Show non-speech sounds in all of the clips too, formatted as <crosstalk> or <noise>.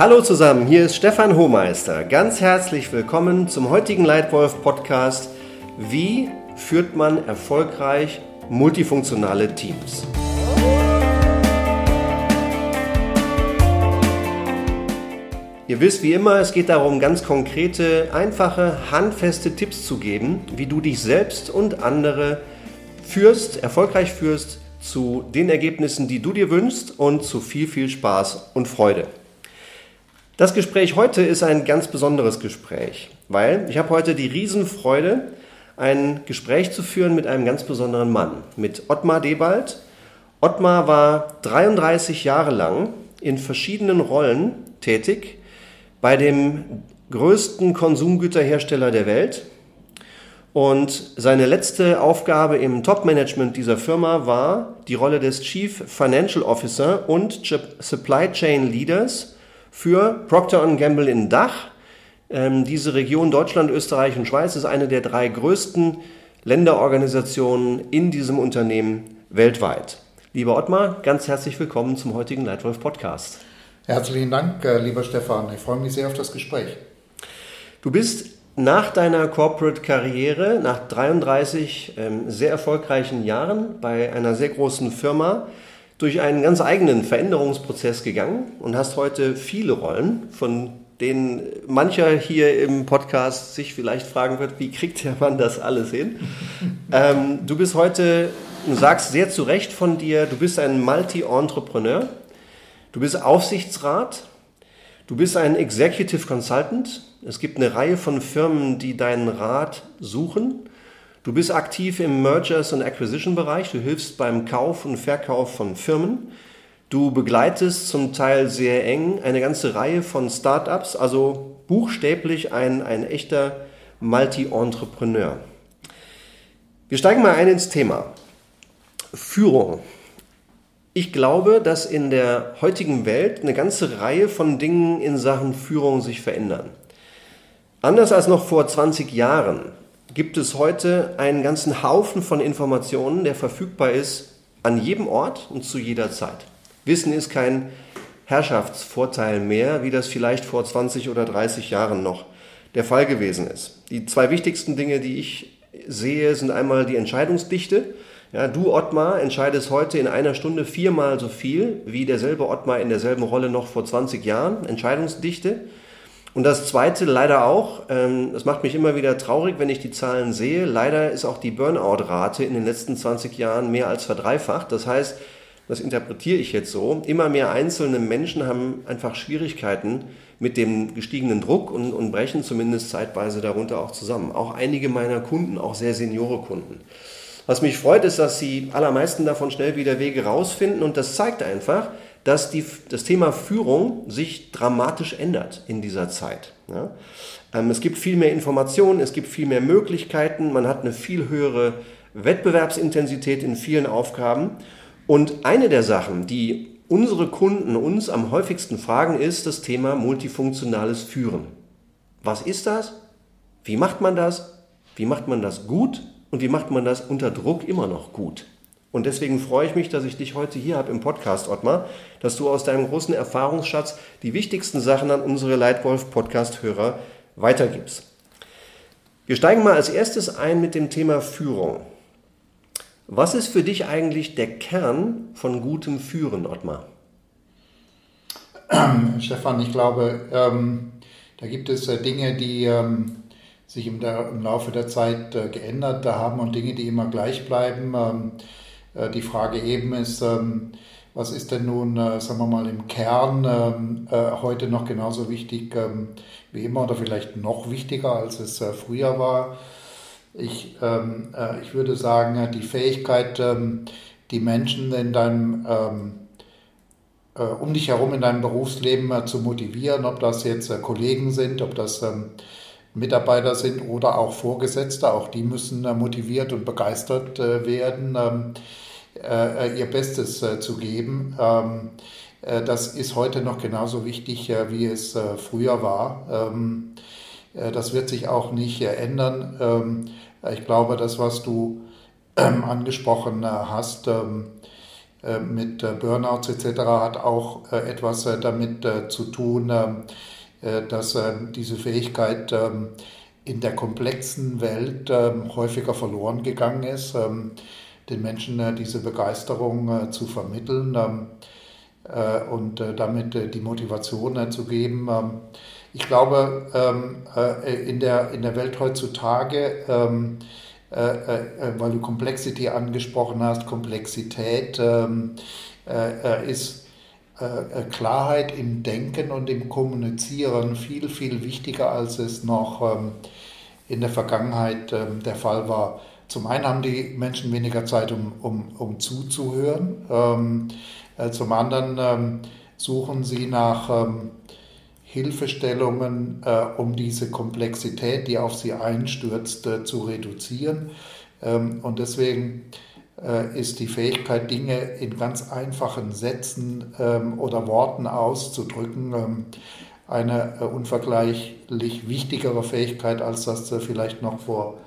Hallo zusammen, hier ist Stefan Hohmeister. Ganz herzlich willkommen zum heutigen Leitwolf Podcast. Wie führt man erfolgreich multifunktionale Teams? Ihr wisst wie immer, es geht darum, ganz konkrete, einfache, handfeste Tipps zu geben, wie du dich selbst und andere führst, erfolgreich führst zu den Ergebnissen, die du dir wünschst und zu viel, viel Spaß und Freude. Das Gespräch heute ist ein ganz besonderes Gespräch, weil ich habe heute die Riesenfreude, ein Gespräch zu führen mit einem ganz besonderen Mann, mit Ottmar Debald. Ottmar war 33 Jahre lang in verschiedenen Rollen tätig bei dem größten Konsumgüterhersteller der Welt. Und seine letzte Aufgabe im Top-Management dieser Firma war die Rolle des Chief Financial Officer und Supply Chain Leaders für Procter Gamble in Dach. Ähm, diese Region Deutschland, Österreich und Schweiz ist eine der drei größten Länderorganisationen in diesem Unternehmen weltweit. Lieber Ottmar, ganz herzlich willkommen zum heutigen Leitwolf Podcast. Herzlichen Dank, äh, lieber Stefan. Ich freue mich sehr auf das Gespräch. Du bist nach deiner Corporate-Karriere, nach 33 ähm, sehr erfolgreichen Jahren bei einer sehr großen Firma, durch einen ganz eigenen Veränderungsprozess gegangen und hast heute viele Rollen, von denen mancher hier im Podcast sich vielleicht fragen wird, wie kriegt der Mann das alles hin? <laughs> ähm, du bist heute, du sagst sehr zu Recht von dir, du bist ein Multi-Entrepreneur, du bist Aufsichtsrat, du bist ein Executive Consultant. Es gibt eine Reihe von Firmen, die deinen Rat suchen. Du bist aktiv im Mergers und Acquisition Bereich. Du hilfst beim Kauf und Verkauf von Firmen. Du begleitest zum Teil sehr eng eine ganze Reihe von Startups, also buchstäblich ein, ein echter Multi-Entrepreneur. Wir steigen mal ein ins Thema. Führung. Ich glaube, dass in der heutigen Welt eine ganze Reihe von Dingen in Sachen Führung sich verändern. Anders als noch vor 20 Jahren gibt es heute einen ganzen Haufen von Informationen, der verfügbar ist an jedem Ort und zu jeder Zeit. Wissen ist kein Herrschaftsvorteil mehr, wie das vielleicht vor 20 oder 30 Jahren noch der Fall gewesen ist. Die zwei wichtigsten Dinge, die ich sehe, sind einmal die Entscheidungsdichte. Ja, du, Ottmar, entscheidest heute in einer Stunde viermal so viel wie derselbe Ottmar in derselben Rolle noch vor 20 Jahren. Entscheidungsdichte. Und das Zweite leider auch, ähm, das macht mich immer wieder traurig, wenn ich die Zahlen sehe, leider ist auch die Burnout-Rate in den letzten 20 Jahren mehr als verdreifacht. Das heißt, das interpretiere ich jetzt so, immer mehr einzelne Menschen haben einfach Schwierigkeiten mit dem gestiegenen Druck und, und brechen zumindest zeitweise darunter auch zusammen. Auch einige meiner Kunden, auch sehr Seniore Kunden. Was mich freut, ist, dass die allermeisten davon schnell wieder Wege rausfinden und das zeigt einfach, dass die, das Thema Führung sich dramatisch ändert in dieser Zeit. Ja? Ähm, es gibt viel mehr Informationen, es gibt viel mehr Möglichkeiten, man hat eine viel höhere Wettbewerbsintensität in vielen Aufgaben. Und eine der Sachen, die unsere Kunden uns am häufigsten fragen, ist das Thema multifunktionales Führen. Was ist das? Wie macht man das? Wie macht man das gut? Und wie macht man das unter Druck immer noch gut? Und deswegen freue ich mich, dass ich dich heute hier habe im Podcast, Ottmar, dass du aus deinem großen Erfahrungsschatz die wichtigsten Sachen an unsere Leitwolf-Podcast-Hörer weitergibst. Wir steigen mal als erstes ein mit dem Thema Führung. Was ist für dich eigentlich der Kern von gutem Führen, Ottmar? Stefan, ich glaube, ähm, da gibt es äh, Dinge, die ähm, sich im, der, im, Laufe der Zeit äh, geändert haben und Dinge, die immer gleich bleiben. Ähm, äh, die Frage eben ist, ähm, was ist denn nun, äh, sagen wir mal, im Kern ähm, äh, heute noch genauso wichtig ähm, wie immer oder vielleicht noch wichtiger, als es früher war? Ich, ich würde sagen, die Fähigkeit, die Menschen in deinem, um dich herum in deinem Berufsleben zu motivieren, ob das jetzt Kollegen sind, ob das Mitarbeiter sind oder auch Vorgesetzte, auch die müssen äh, motiviert und begeistert äh, werden, ähm, äh, ihr Bestes zu geben. Ähm, das ist heute noch genauso wichtig, wie es früher war. Ähm, das wird sich auch nicht ändern. Ich glaube, das, was du angesprochen hast, mit Burnouts etc. hat auch etwas damit zu tun, dass diese Fähigkeit in der komplexen Welt häufiger verloren gegangen ist, den Menschen diese Begeisterung zu vermitteln und damit die Motivation zu geben. Ich glaube, in der, Welt heutzutage äh, äh, äh, weil du Complexity angesprochen hast, Komplexität ähm, ist Klarheit im Denken und im Kommunizieren viel, viel wichtiger, als es noch ähm, in der Vergangenheit ähm, der Fall war. Zum einen haben die Menschen weniger Zeit, um, um, um zuzuhören. zum anderen suchen sie nach Hilfestellungen, äh, um diese Komplexität, die auf sie einstürzt, äh, zu reduzieren. Ähm, und deswegen äh, ist die Fähigkeit, Dinge in ganz einfachen Sätzen ähm, oder Worten auszudrücken, ähm, eine äh, unvergleichlich wichtigere Fähigkeit, als das äh, vielleicht noch vor,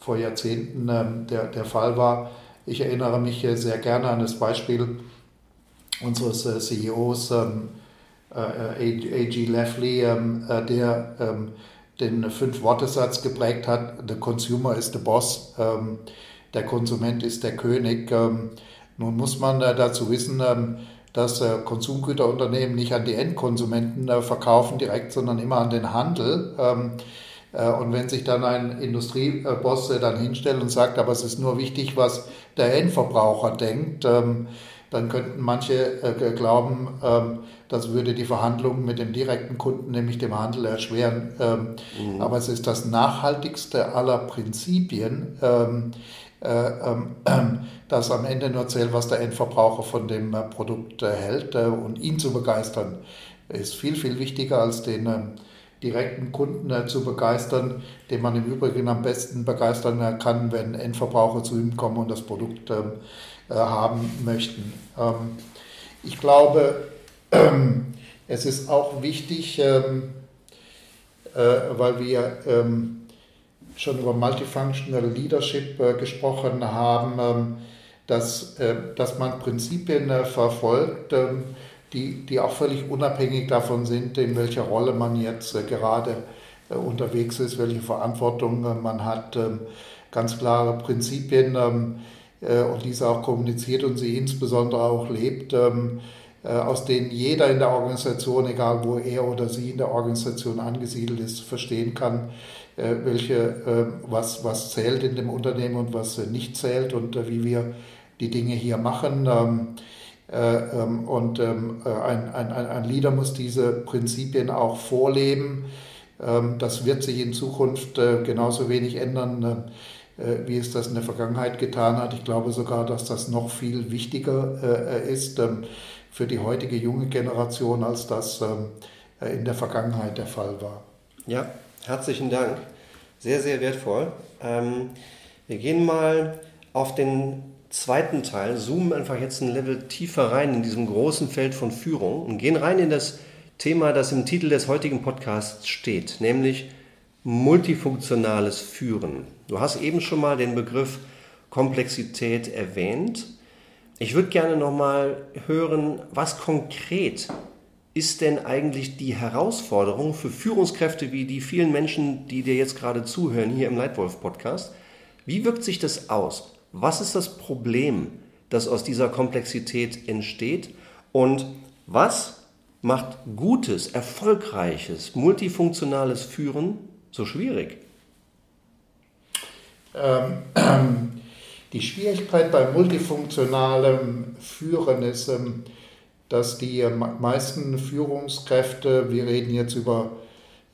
vor Jahrzehnten ähm, der, der Fall war. Ich erinnere mich äh, sehr gerne an das Beispiel unseres CEOs, äh, A.G. Leffley, äh, der den Fünf-Worte-Satz geprägt hat, The consumer is the boss, der Konsument ist der König. Nun muss man äh, dazu wissen, dass Konsumgüterunternehmen nicht an die Endkonsumenten verkaufen direkt, sondern immer an den Handel. Und wenn sich dann ein Industrieboss dann hinstellt und sagt, aber es ist nur wichtig, was der Endverbraucher denkt, dann könnten manche äh, glauben, ähm, das würde die Verhandlungen mit dem direkten Kunden, nämlich dem Handel, erschweren. Ähm, mhm. Aber es ist das nachhaltigste aller Prinzipien, ähm, äh, ähm, <clears throat> dass am Ende nur zählt, was der Endverbraucher von dem äh, Produkt äh, hält. Äh, und ihn zu begeistern, ist viel, viel wichtiger als den ähm, direkten Kunden äh, zu begeistern, den man im Übrigen am besten begeistern kann, wenn Endverbraucher zu ihm kommen und das Produkt ähm, äh, haben möchten. Ähm, ich glaube, ähm, <clears throat> es ist auch wichtig, ähm, äh, weil wir schon über Multifunctional Leadership äh, gesprochen haben, dass, dass man Prinzipien verfolgt, die, die auch völlig unabhängig davon sind, in welcher Rolle man jetzt gerade unterwegs ist, welche Verantwortung man hat. Ganz klare Prinzipien, äh, und diese auch kommuniziert und sie insbesondere auch lebt, ähm, äh, aus denen jeder in der Organisation, egal wo er oder sie in der Organisation angesiedelt ist, verstehen kann, äh, welche, was, was zählt in dem Unternehmen und was nicht zählt und wie wir die Dinge hier machen. Ähm, ähm, und ein, ein, ein Leader muss diese Prinzipien auch vorleben. Das wird sich in Zukunft genauso wenig ändern äh, wie es das in der Vergangenheit getan hat. Ich glaube sogar, dass das noch viel wichtiger äh, ist ähm, für die heutige junge Generation, als das ähm, äh, in der Vergangenheit der Fall war. Ja, herzlichen Dank. Sehr, sehr wertvoll. Ähm, wir gehen mal auf den zweiten Teil, zoomen einfach jetzt ein Level tiefer rein in diesem großen Feld von Führung und gehen rein in das Thema, das im Titel des heutigen Podcasts steht, nämlich multifunktionales Führen. Du hast eben schon mal den Begriff Komplexität erwähnt. Ich würde gerne noch mal hören, was konkret ist denn eigentlich die Herausforderung für Führungskräfte wie die vielen Menschen, die dir jetzt gerade zuhören hier im Leitwolf Podcast? Wie wirkt sich das aus? Was ist das Problem, das aus dieser Komplexität entsteht? Und was macht gutes, erfolgreiches, multifunktionales Führen so schwierig? Ähm, die Schwierigkeit bei multifunktionalem Führen ist, ähm, dass die meisten Führungskräfte, wir reden jetzt über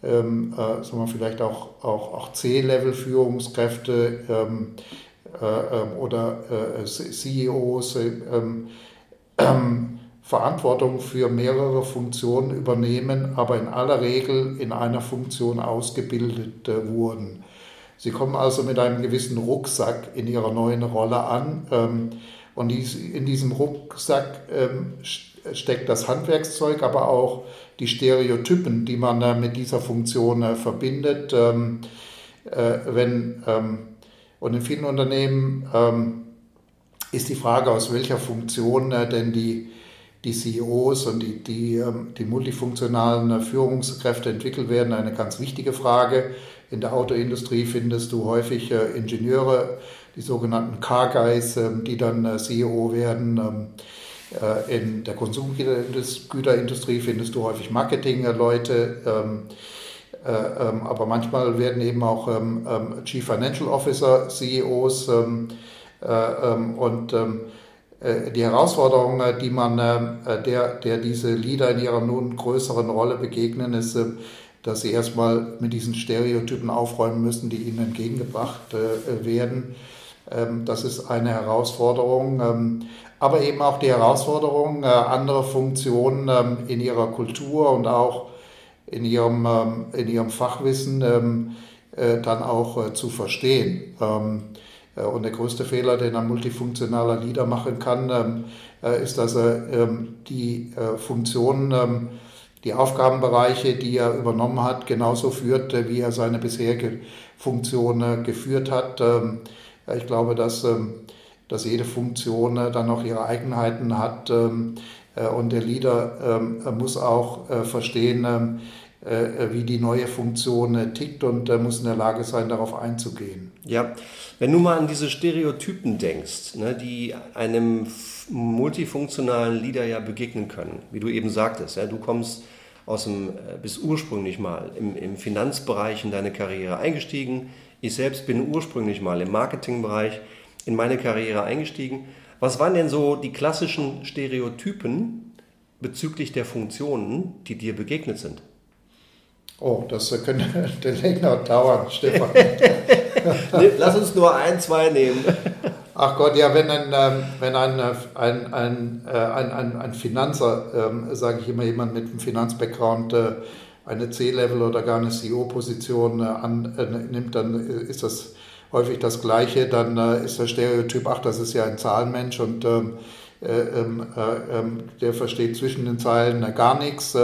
ähm, äh, sagen wir vielleicht auch, auch, auch C-Level-Führungskräfte ähm, äh, ähm, oder äh, CEOs, ähm, Verantwortung für mehrere Funktionen übernehmen, aber in aller Regel in einer Funktion ausgebildet äh, wurden. Sie kommen also mit einem gewissen Rucksack in ihrer neuen Rolle an ähm, und in diesem Rucksack ähm, steckt das Handwerkszeug, aber auch die Stereotypen, die man äh, mit dieser Funktion äh, verbindet. Ähm, wenn, und in vielen Unternehmen ist die Frage, aus welcher Funktion denn die, die CEOs und die, die, ähm, die multifunktionalen Führungskräfte entwickelt werden, eine ganz wichtige Frage. In der Autoindustrie findest du häufig Ingenieure, die sogenannten Car Guys, ähm, die dann CEO werden. Äh, in der Konsumgüterindustrie findest du häufig Marketingleute. Äh, ähm, aber manchmal werden eben auch ähm, ähm, Chief Financial Officer CEOs äh, und die Herausforderung, die man der, der diese Leader in ihrer nun größeren Rolle begegnen, ist, dass sie erstmal mit diesen Stereotypen aufräumen müssen, die ihnen entgegengebracht werden. Das ist eine Herausforderung, aber eben auch die Herausforderung, andere Funktionen in ihrer Kultur und auch in ihrem, ähm, in ihrem Fachwissen ähm, äh, dann auch äh, zu verstehen. Ähm, äh, und der größte Fehler, den ein multifunktionaler Leader machen kann, ist, dass er die Funktionen, die Aufgabenbereiche, die er übernommen hat, genauso führt, wie er seine bisherige Funktion geführt hat. Ich glaube, dass, dass jede Funktion dann noch ihre Eigenheiten hat und der Leader muss auch verstehen, äh, wie die neue Funktion äh, tickt und äh, muss in der Lage sein, darauf einzugehen. Ja, wenn du mal an diese Stereotypen denkst, ne, die einem multifunktionalen Leader ja begegnen können, wie du eben sagtest, du kommst aus dem, bist ursprünglich mal im Finanzbereich in deine Karriere eingestiegen. Ich selbst bin ursprünglich mal im Marketingbereich in meine Karriere eingestiegen. Was waren denn so die klassischen Stereotypen bezüglich der Funktionen, die dir begegnet sind? Oh, das könnte <laughs> länger dauern, Stefan. <laughs> Lass uns nur ein, zwei nehmen. Ach Gott, ja, wenn ein, ähm, wenn ein, äh, ein, ein, äh, ein, ein, ein Finanzer, ähm, sage ich immer, jemand mit einem Finanzbackground äh, eine C-Level oder gar eine CEO-Position annimmt, dann ist das häufig das Gleiche. Dann ist der Stereotyp, ach, das ist ja ein Zahlenmensch und ähm, ähm, ähm, der versteht zwischen den Zeilen gar nichts.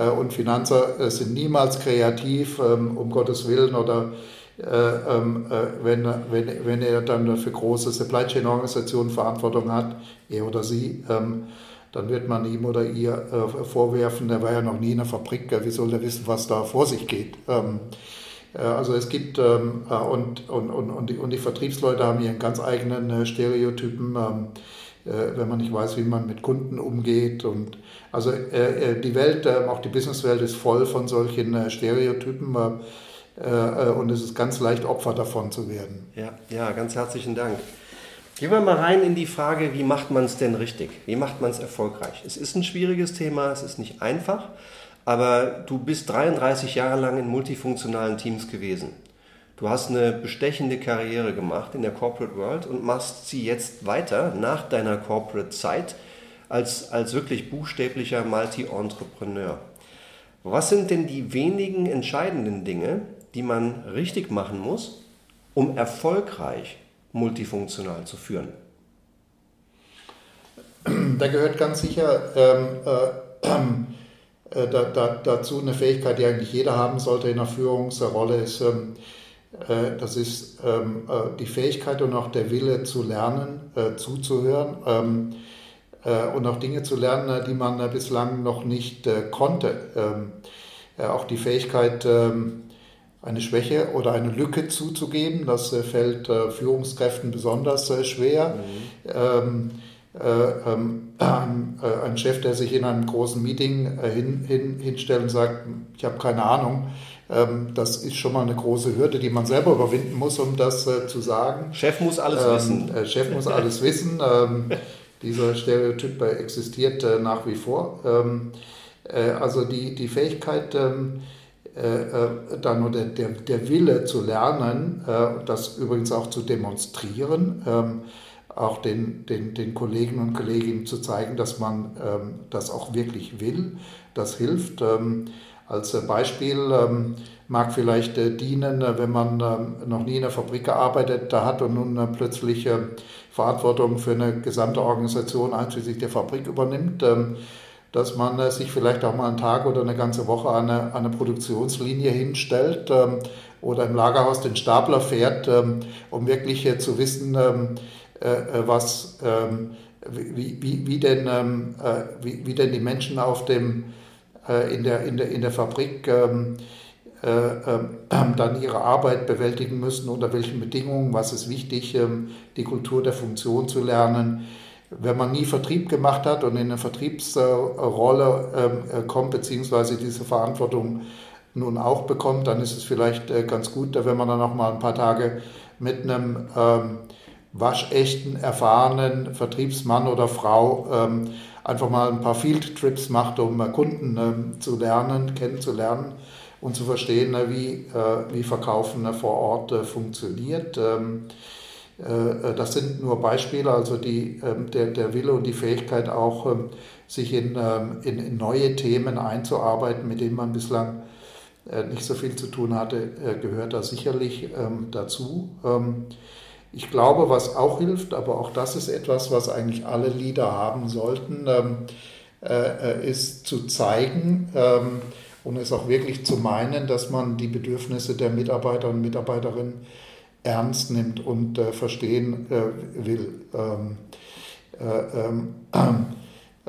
Äh, und Finanzer äh, sind niemals kreativ, ähm, um Gottes Willen, oder äh, ähm, wenn, wenn, wenn er dann für große Supply Chain Organisationen Verantwortung hat, er oder sie, ähm, dann wird man ihm oder ihr vorwerfen, der war ja noch nie in einer Fabrik, wie soll er wissen, was da vor sich geht. Also es gibt, und, und, und, und, die, und die Vertriebsleute haben ihren ganz eigenen Stereotypen äh, wenn man nicht weiß, wie man mit Kunden umgeht. Und also äh, äh, die Welt, auch die Businesswelt ist voll von solchen Stereotypen und es ist ganz leicht Opfer davon zu werden. Ja, ja, ganz herzlichen Dank. Gehen wir mal rein in die Frage, wie macht man es denn richtig? Wie macht man es erfolgreich? Es ist ein schwieriges Thema, es ist nicht einfach, aber du bist 33 Jahre lang in multifunktionalen Teams gewesen. Du hast eine bestechende Karriere gemacht in der Corporate World und machst sie jetzt weiter nach deiner Corporate Zeit als, als wirklich buchstäblicher Multi-Entrepreneur. Was sind denn die wenigen entscheidenden Dinge, die man richtig machen muss, um erfolgreich multifunktional zu führen? Da gehört ganz sicher ähm, äh, äh, da, da, dazu eine Fähigkeit, die eigentlich jeder haben sollte in der Führungsrolle, ist ähm, äh, das ist ähm, äh, die Fähigkeit und auch der Wille zu lernen, äh, zuzuhören ähm, und auch Dinge zu lernen, die man bislang noch nicht konnte. Ähm, auch die Fähigkeit, eine Schwäche oder eine Lücke zuzugeben, das fällt Führungskräften besonders schwer. Mhm. Ein, Chef, der sich in einem großen Meeting hin, hin, hinstellt und sagt, ich habe keine Ahnung, ähm, das ist schon mal eine große Hürde, die man selber überwinden muss, um das äh, zu sagen. Chef muss alles ähm, wissen. Äh, Chef muss alles <laughs> wissen. Ähm, dieser Stereotyp existiert äh, nach wie vor. also die, die Fähigkeit, dann oder der, der Wille zu lernen, das übrigens auch zu demonstrieren, auch den, den, den Kollegen und Kolleginnen zu zeigen, dass man das auch wirklich will, das hilft. Als äh, Beispiel ähm, mag vielleicht äh, dienen, äh, wenn man ähm, noch nie in der Fabrik gearbeitet hat und nun plötzlich Verantwortung für eine gesamte Organisation einschließlich der Fabrik übernimmt, ähm, dass man sich vielleicht auch mal einen Tag oder eine ganze Woche an eine, eine Produktionslinie hinstellt oder im Lagerhaus den Stapler fährt, um wirklich zu wissen, was, ähm, wie, wie, wie, denn, ähm, wie, wie denn die Menschen auf dem, in, der, in, der, in der Fabrik ähm, <clears throat> dann ihre Arbeit bewältigen müssen, unter welchen Bedingungen, was ist wichtig, die Kultur der Funktion zu lernen. Wenn man nie Vertrieb gemacht hat und in eine Vertriebsrolle kommt, beziehungsweise diese Verantwortung nun auch bekommt, dann ist es vielleicht äh, ganz gut, wenn man dann auch mal ein paar Tage mit einem waschechten, erfahrenen Vertriebsmann oder Frau ähm, einfach mal ein paar Field Trips macht, um äh, Kunden ähm, zu lernen, kennenzulernen und zu verstehen, äh, wie, äh, wie Verkaufen äh, vor Ort äh, funktioniert. Ähm, das sind nur Beispiele, also die, ähm, der, der Wille und die Fähigkeit auch, ähm, sich in, in, in neue Themen einzuarbeiten, mit denen man bislang äh, nicht so viel zu tun hatte, äh, gehört da sicherlich ähm, dazu. Ähm, ich glaube, was auch hilft, aber auch das ist etwas, was eigentlich alle Lieder haben sollten, ähm, äh, ist zu zeigen und es auch wirklich zu meinen, dass man die Bedürfnisse der Mitarbeiter und Mitarbeiterinnen ernst nimmt und verstehen will.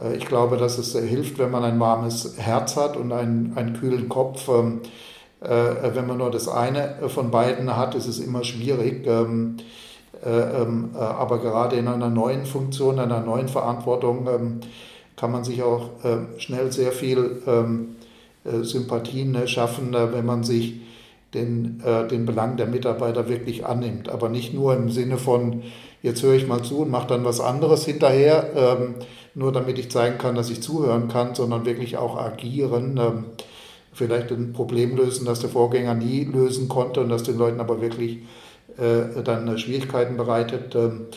Äh, ich glaube, dass es hilft, wenn man ein warmes Herz hat und einen, einen kühlen Kopf. Ähm, äh, wenn man nur das eine von beiden hat, ist es immer schwierig. Ähm, äh, ähm, aber gerade in einer neuen Funktion, einer neuen Verantwortung kann man sich auch schnell sehr viel Sympathien ne, schaffen, wenn man sich den, den Belang der Mitarbeiter wirklich annimmt. Aber nicht nur im Sinne von, jetzt höre ich mal zu und mache dann was anderes hinterher nur damit ich zeigen kann, dass ich zuhören kann, sondern wirklich auch agieren. Ähm, vielleicht ein Problem lösen, das der Vorgänger nie lösen konnte und das den Leuten aber wirklich äh, dann Schwierigkeiten bereitet. Ähm,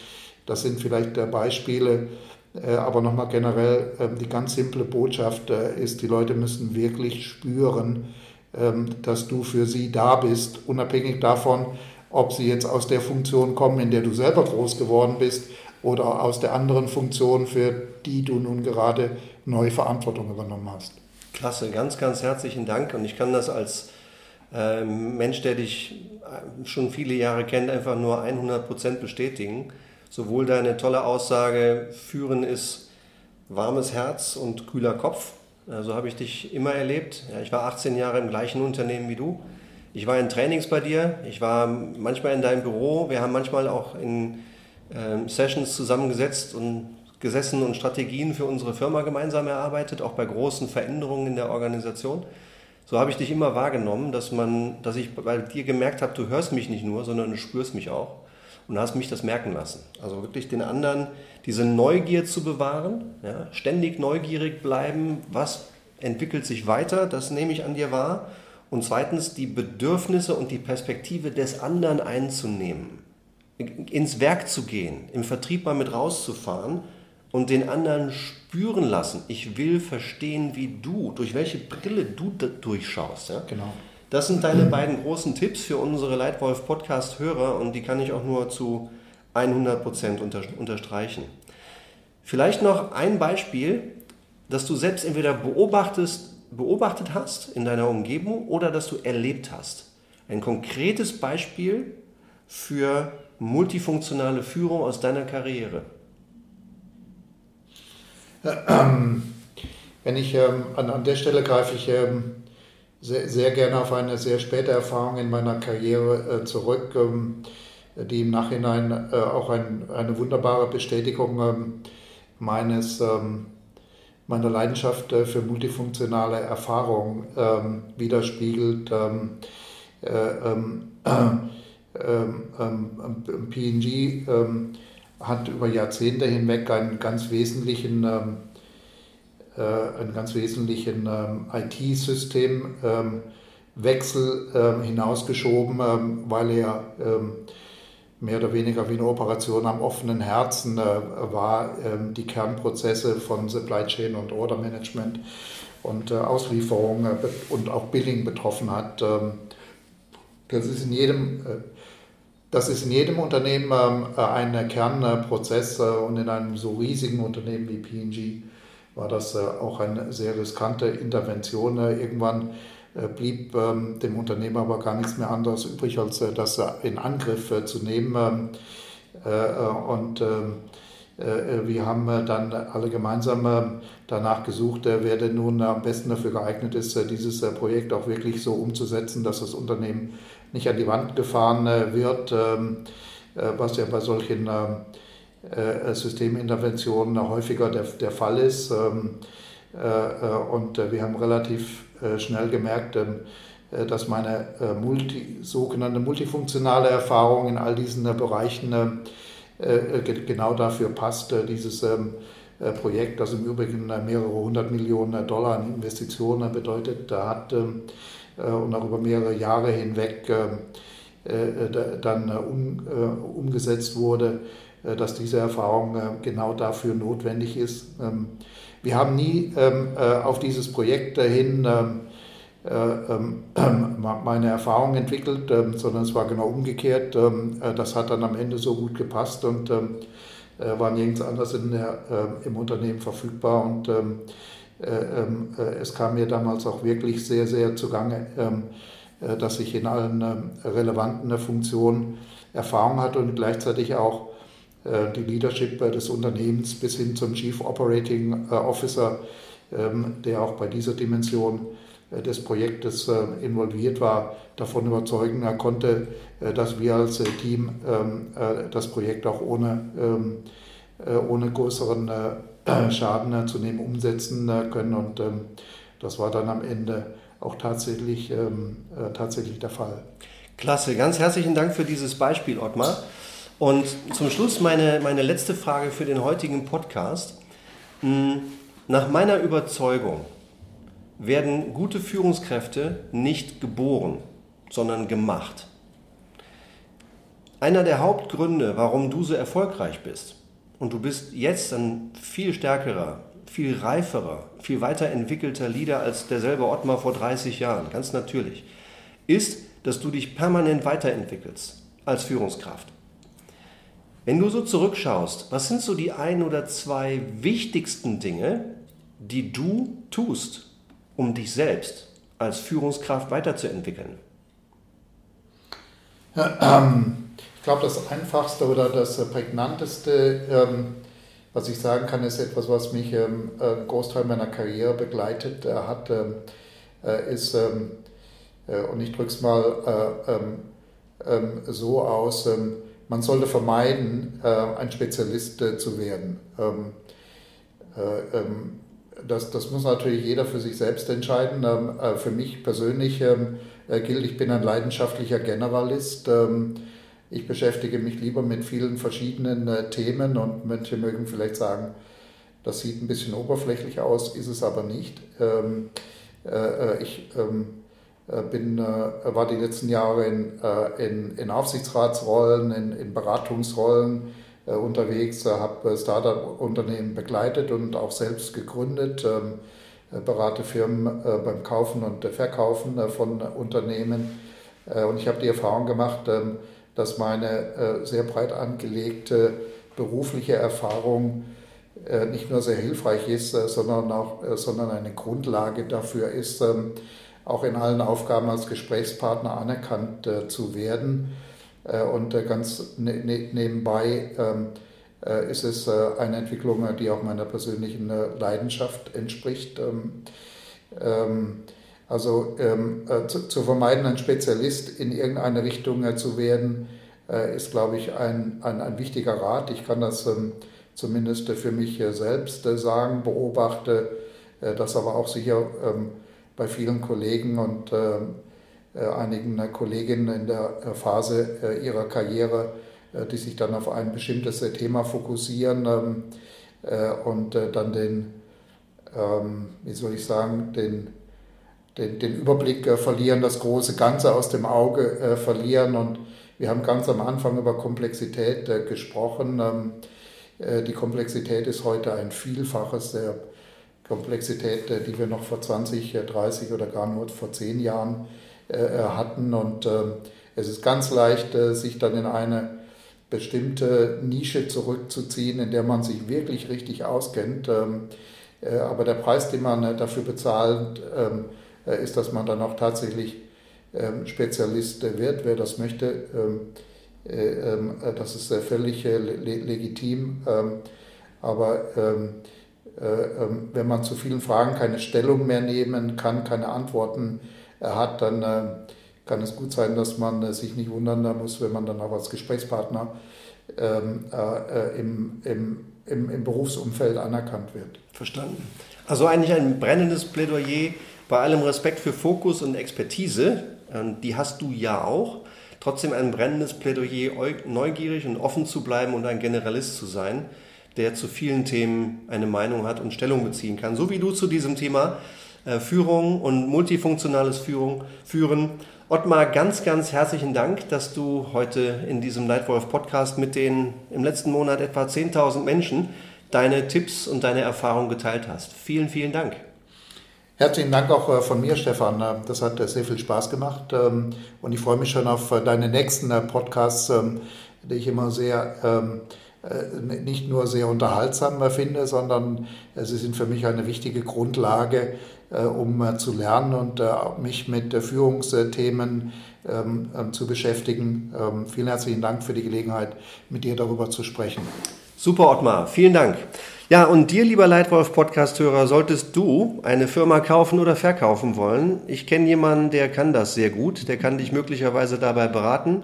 das sind vielleicht äh, Beispiele. Äh, aber nochmal generell, ähm, die ganz simple Botschaft ist, die Leute müssen wirklich spüren, dass du für sie da bist, unabhängig davon, ob sie jetzt aus der Funktion kommen, in der du selber groß geworden bist oder aus der anderen Funktion, für die du nun gerade neue Verantwortung übernommen hast. Klasse, ganz, ganz herzlichen Dank. Und ich kann das als äh, Mensch, der dich äh, schon viele Jahre kennt, einfach nur 100 Prozent bestätigen. Sowohl deine tolle Aussage, führen ist warmes Herz und kühler Kopf. So also habe ich dich immer erlebt. Ich war 18 Jahre im gleichen Unternehmen wie du. Ich war in Trainings bei dir. Ich war manchmal in deinem Büro. Wir haben manchmal auch in ähm, Sessions zusammengesetzt und gesessen und Strategien für unsere Firma gemeinsam erarbeitet, auch bei großen Veränderungen in der Organisation. So habe ich dich immer wahrgenommen, dass man, dass ich bei dir gemerkt habe, du hörst mich nicht nur, sondern du spürst mich auch und hast mich das merken lassen. Also wirklich den anderen diese Neugier zu bewahren, ja, ständig neugierig bleiben, was entwickelt sich weiter, das nehme ich an dir wahr. Und zweitens die Bedürfnisse und die Perspektive des anderen einzunehmen ins Werk zu gehen, im Vertrieb mal mit rauszufahren und den anderen spüren lassen. Ich will verstehen, wie du, durch welche Brille du durchschaust. Ja? Genau. Das sind deine beiden großen Tipps für unsere Leitwolf Podcast Hörer und die kann ich auch nur zu 100 Prozent unterstreichen. Vielleicht noch ein Beispiel, das du selbst entweder beobachtest, beobachtet hast in deiner Umgebung oder das du erlebt hast. Ein konkretes Beispiel für multifunktionale Führung aus deiner Karriere? Wenn ich ähm, an, an der Stelle greife ich ähm, sehr, sehr gerne auf eine sehr späte Erfahrung in meiner Karriere äh, zurück, ähm, die im Nachhinein äh, auch ein, eine wunderbare Bestätigung ähm, meines, ähm, meiner Leidenschaft äh, für multifunktionale Erfahrung ähm, widerspiegelt. Ähm, ähm, PNG ähm, hat über Jahrzehnte hinweg einen ganz wesentlichen, ähm, äh, wesentlichen ähm, IT-Systemwechsel ähm, hinausgeschoben, weil er mehr oder weniger wie eine Operation am offenen Herzen äh, war, die Kernprozesse von Supply Chain und Order Management und äh, Auslieferung äh, und auch Billing betroffen hat. das ist in jedem das ist in jedem Unternehmen ähm, äh, ein Kernprozess äh, und in einem so riesigen Unternehmen wie PNG war das äh, auch eine sehr riskante Intervention. Irgendwann blieb ähm, dem Unternehmen aber gar nichts mehr anderes übrig, als das in Angriff zu nehmen. und wir haben dann alle gemeinsam danach gesucht, wer denn nun am besten dafür geeignet ist, dieses Projekt auch wirklich so umzusetzen, dass das Unternehmen nicht an die Wand gefahren wird, ähm, was ja bei solchen Systeminterventionen häufiger der, Fall ist. Ähm, und wir haben relativ schnell gemerkt, ähm, äh, dass meine äh, multi, sogenannte multifunktionale Erfahrung in all diesen äh, Bereichen genau dafür passt, dieses ähm, Projekt, das im Übrigen mehrere hundert Millionen Dollar an Investitionen bedeutet hat ähm, und auch über mehrere Jahre hinweg dann umgesetzt wurde, dass diese Erfahrung genau dafür notwendig ist. Wir haben nie auf dieses Projekt hin äh, ähm, <clears throat> meine Erfahrung entwickelt, ähm, sondern es war genau umgekehrt. Ähm, äh, das hat dann am Ende so gut gepasst und äh, war nirgends anders in der, im Unternehmen verfügbar. Und es kam mir damals auch wirklich sehr, sehr zugange, dass ich in allen relevanten Funktionen Erfahrung hatte und gleichzeitig auch die Leadership des Unternehmens bis hin zum Chief Operating Officer, der auch bei dieser Dimension äh, des Projektes äh, involviert war, davon überzeugen er konnte, äh, dass wir als Team ähm, das Projekt auch ohne, ähm, ohne größeren <clears throat> Schaden zu nehmen umsetzen können. Und ähm, das war dann am Ende auch tatsächlich, tatsächlich der Fall. Klasse, ganz herzlichen Dank für dieses Beispiel, Ottmar. Und zum Schluss meine, meine letzte Frage für den heutigen Podcast. Hm, nach meiner Überzeugung werden gute Führungskräfte nicht geboren, sondern gemacht. Einer der Hauptgründe, warum du so erfolgreich bist, und du bist jetzt ein viel stärkerer, viel reiferer, viel weiterentwickelter Leader als derselbe Ottmar vor 30 Jahren, ganz natürlich, ist, dass du dich permanent weiterentwickelst als Führungskraft. Wenn du so zurückschaust, was sind so die ein oder zwei wichtigsten Dinge, die du tust, um dich selbst als Führungskraft weiterzuentwickeln? Ja, ähm, ich glaube, das Einfachste oder das Prägnanteste, ähm, was ich sagen kann, ist etwas, was mich ähm, einen Großteil meiner Karriere begleitet äh, hat, ähm, äh, ist, ähm, äh, und ich drücke es mal äh, ähm, so aus, man sollte vermeiden, äh, ein Spezialist äh, zu werden das, das muss natürlich jeder für sich selbst entscheiden. Ähm, äh, für mich persönlich ähm, äh, gilt, ich bin ein leidenschaftlicher Generalist. Ähm, ich beschäftige mich lieber mit vielen verschiedenen äh, Themen und manche mögen vielleicht sagen, das sieht ein bisschen oberflächlich aus, ist es aber nicht. Ich bin, war die letzten Jahre in, in, in Aufsichtsratsrollen, in, in Beratungsrollen unterwegs, habe Startup-Unternehmen begleitet und auch selbst gegründet, ähm, äh, berate Firmen äh, beim Kaufen und Verkaufen von Unternehmen. Und ich habe die Erfahrung gemacht, ähm, dass meine sehr breit angelegte berufliche Erfahrung nicht nur sehr hilfreich ist, sondern auch sondern eine Grundlage dafür ist, ähm, auch in allen Aufgaben als Gesprächspartner anerkannt zu werden äh, und äh, ganz ne, ne, nebenbei ähm, äh, ist es eine Entwicklung, die auch meiner persönlichen Leidenschaft entspricht. Ähm, ähm, also zu vermeiden, ein Spezialist in irgendeine Richtung zu werden, ist, glaube ich, ein, ein, ein wichtiger Rat. Ich kann das zumindest für mich selbst sagen, beobachte das aber auch sicher bei vielen Kollegen und äh, einigen äh, Kolleginnen in der äh, Phase ihrer Karriere, die sich dann auf ein bestimmtes Thema fokussieren ähm, und dann den, ähm, wie soll ich sagen, den, den, den Überblick verlieren, das große Ganze aus dem Auge verlieren. Und wir haben ganz am Anfang über Komplexität gesprochen. Ähm, die Komplexität ist heute ein Vielfaches der Komplexität, die wir noch vor 20, 30 oder gar nur vor 10 Jahren äh, hatten. Und ähm, es ist ganz leicht, äh, sich dann in eine bestimmte Nische zurückzuziehen, in der man sich wirklich richtig auskennt. Ähm, äh, aber der Preis, den man dafür bezahlt, ähm, ist, dass man dann auch tatsächlich Spezialist wird, wer das möchte. das ist völlig legitim. Aber wenn man zu vielen Fragen keine Stellung mehr nehmen kann, keine Antworten hat, dann kann es gut sein, dass man sich nicht wundern muss, wenn man dann auch als Gesprächspartner im, im, im, im Berufsumfeld anerkannt wird. Verstanden. Also eigentlich ein brennendes Plädoyer bei allem Respekt für Fokus und Expertise, die hast du ja auch. Trotzdem ein brennendes Plädoyer, neugierig und offen zu bleiben und ein Generalist zu sein, der zu vielen Themen eine Meinung hat und Stellung beziehen kann. So wie du zu diesem Thema äh, Führung und multifunktionales Führung, Führen. Ottmar, ganz, ganz herzlichen Dank, dass du heute in diesem Lightwolf Podcast mit den im letzten Monat etwa 10.000 Menschen deine Tipps und deine Erfahrungen geteilt hast. Vielen, vielen Dank. Herzlichen Dank auch äh, von mir, Stefan. Äh, das hat sehr viel Spaß gemacht ähm, und ich freue mich schon auf deine nächsten Podcasts, ähm, die ich immer sehr ähm, nicht nur sehr unterhaltsam finde, sondern sie sind für mich eine wichtige Grundlage, um zu lernen und mich mit Führungsthemen zu beschäftigen. Vielen herzlichen Dank für die Gelegenheit, mit dir darüber zu sprechen. Super, Ottmar. Vielen Dank. Ja, und dir, lieber Leitwolf-Podcast-Hörer, solltest du eine Firma kaufen oder verkaufen wollen, ich kenne jemanden, der kann das sehr gut, der kann dich möglicherweise dabei beraten.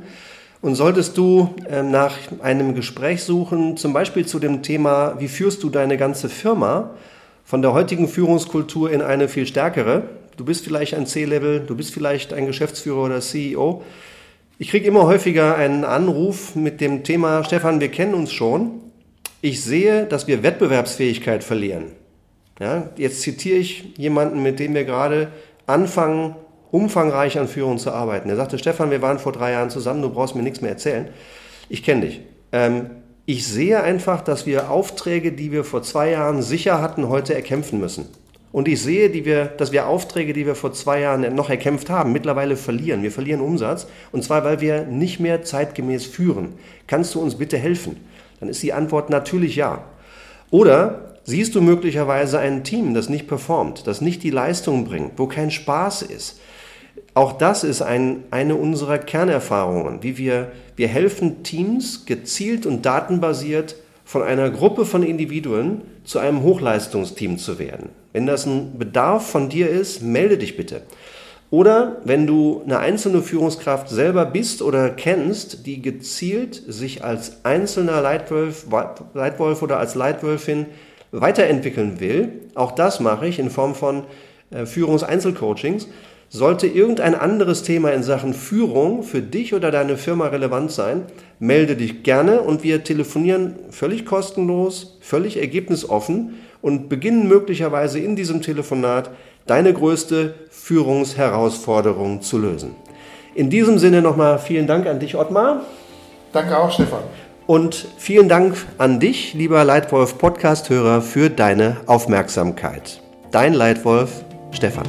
Und solltest du äh, nach einem Gespräch suchen, zum Beispiel zu dem Thema, wie führst du deine ganze Firma von der heutigen Führungskultur in eine viel stärkere, du bist vielleicht ein C-Level, du bist vielleicht ein Geschäftsführer oder CEO, ich kriege immer häufiger einen Anruf mit dem Thema, Stefan, wir kennen uns schon, ich sehe, dass wir Wettbewerbsfähigkeit verlieren. Ja, jetzt zitiere ich jemanden, mit dem wir gerade anfangen, umfangreich an Führung zu arbeiten. Er sagte, Stefan, wir waren vor drei Jahren zusammen, du brauchst mir nichts mehr erzählen. Ich kenne dich. Ähm, ich sehe einfach, dass wir Aufträge, die wir vor zwei Jahren sicher hatten, heute erkämpfen müssen. Und ich sehe, die wir, dass wir Aufträge, die wir vor zwei Jahren noch erkämpft haben, mittlerweile verlieren. Wir verlieren Umsatz. Und zwar, weil wir nicht mehr zeitgemäß führen. Kannst du uns bitte helfen? Dann ist die Antwort natürlich ja. Oder siehst du möglicherweise ein Team, das nicht performt, das nicht die Leistung bringt, wo kein Spaß ist? Auch das ist ein, eine unserer Kernerfahrungen, wie wir, wir helfen Teams gezielt und datenbasiert von einer Gruppe von Individuen zu einem Hochleistungsteam zu werden. Wenn das ein Bedarf von dir ist, melde dich bitte. Oder wenn du eine einzelne Führungskraft selber bist oder kennst, die gezielt sich als einzelner Leitwolf, Leitwolf oder als Leitwölfin weiterentwickeln will, auch das mache ich in Form von äh, Führungseinzelcoachings. Sollte irgendein anderes Thema in Sachen Führung für dich oder deine Firma relevant sein, melde dich gerne und wir telefonieren völlig kostenlos, völlig ergebnisoffen und beginnen möglicherweise in diesem Telefonat deine größte Führungsherausforderung zu lösen. In diesem Sinne nochmal vielen Dank an dich, Ottmar. Danke auch, Stefan. Und vielen Dank an dich, lieber Leitwolf Podcast-Hörer, für deine Aufmerksamkeit. Dein Leitwolf, Stefan.